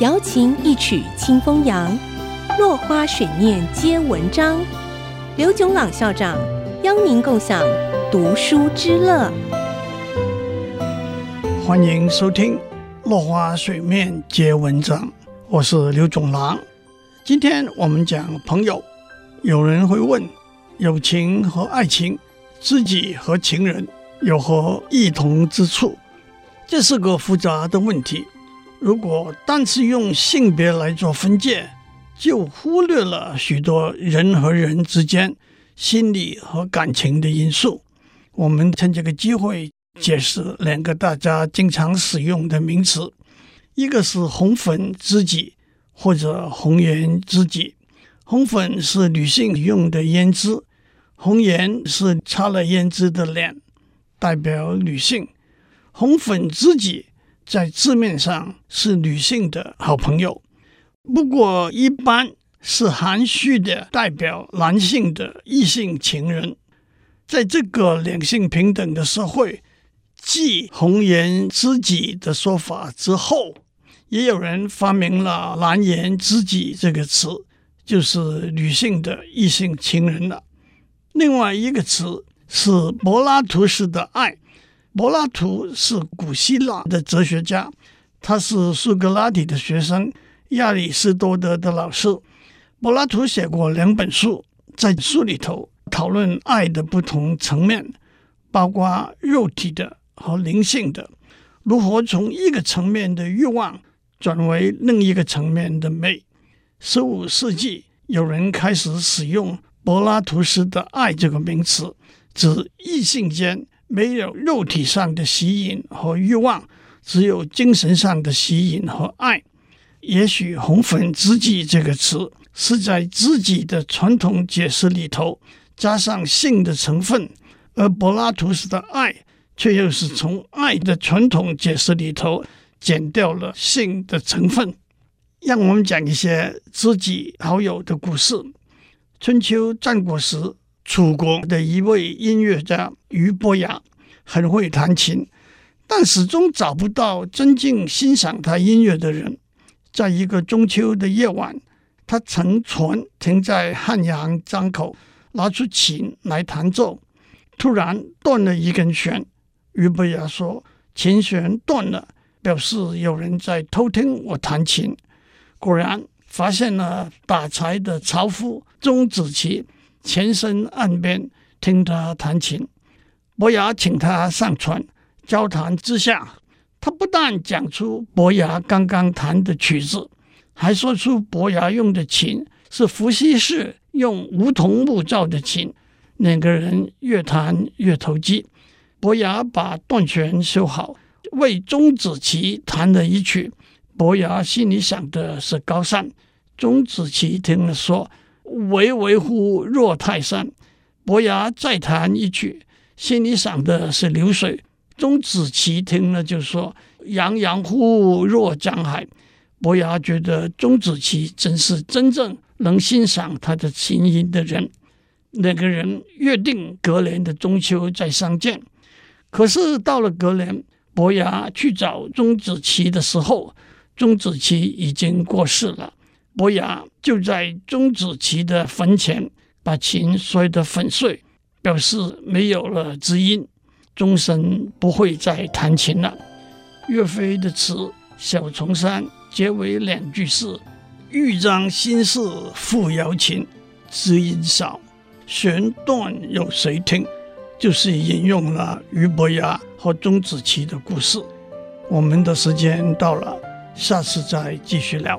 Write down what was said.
瑶琴一曲清风扬，落花水面皆文章。刘炯朗校长邀您共享读书之乐。欢迎收听《落花水面皆文章》，我是刘炯朗。今天我们讲朋友，有人会问：友情和爱情，知己和情人有何异同之处？这是个复杂的问题。如果单是用性别来做分界，就忽略了许多人和人之间心理和感情的因素。我们趁这个机会解释两个大家经常使用的名词，一个是红粉知己或者红颜知己。红粉是女性用的胭脂，红颜是擦了胭脂的脸，代表女性。红粉知己。在字面上是女性的好朋友，不过一般是含蓄的代表男性的异性情人。在这个两性平等的社会，继红颜知己的说法之后，也有人发明了蓝颜知己这个词，就是女性的异性情人了。另外一个词是柏拉图式的爱。柏拉图是古希腊的哲学家，他是苏格拉底的学生，亚里士多德的老师。柏拉图写过两本书，在书里头讨论爱的不同层面，包括肉体的和灵性的，如何从一个层面的欲望转为另一个层面的美。十五世纪有人开始使用柏拉图式的爱这个名词，指异性间。没有肉体上的吸引和欲望，只有精神上的吸引和爱。也许“红粉知己”这个词是在知己的传统解释里头加上性的成分，而柏拉图式的爱却又是从爱的传统解释里头减掉了性的成分。让我们讲一些知己好友的故事。春秋战国时。楚国的一位音乐家俞伯牙很会弹琴，但始终找不到真正欣赏他音乐的人。在一个中秋的夜晚，他乘船停在汉阳江口，拿出琴来弹奏，突然断了一根弦。俞伯牙说：“琴弦断了，表示有人在偷听我弹琴。”果然，发现了打柴的樵夫钟子期。前身岸边听他弹琴，伯牙请他上船。交谈之下，他不但讲出伯牙刚刚弹的曲子，还说出伯牙用的琴是伏羲氏用梧桐木造的琴。两个人越弹越投机。伯牙把断弦修好，为钟子期弹了一曲。伯牙心里想的是高山，钟子期听了说。巍巍乎若泰山，伯牙再弹一曲，心里想的是流水。钟子期听了就说：“洋洋乎若江海。”伯牙觉得钟子期真是真正能欣赏他的琴音的人。两个人约定隔年的中秋再相见。可是到了隔年，伯牙去找钟子期的时候，钟子期已经过世了。伯牙就在钟子期的坟前把琴摔得粉碎，表示没有了知音，终身不会再弹琴了。岳飞的词《小重山》结尾两句是“豫章心事付瑶琴，知音少，弦断有谁听”，就是引用了俞伯牙和钟子期的故事。我们的时间到了，下次再继续聊。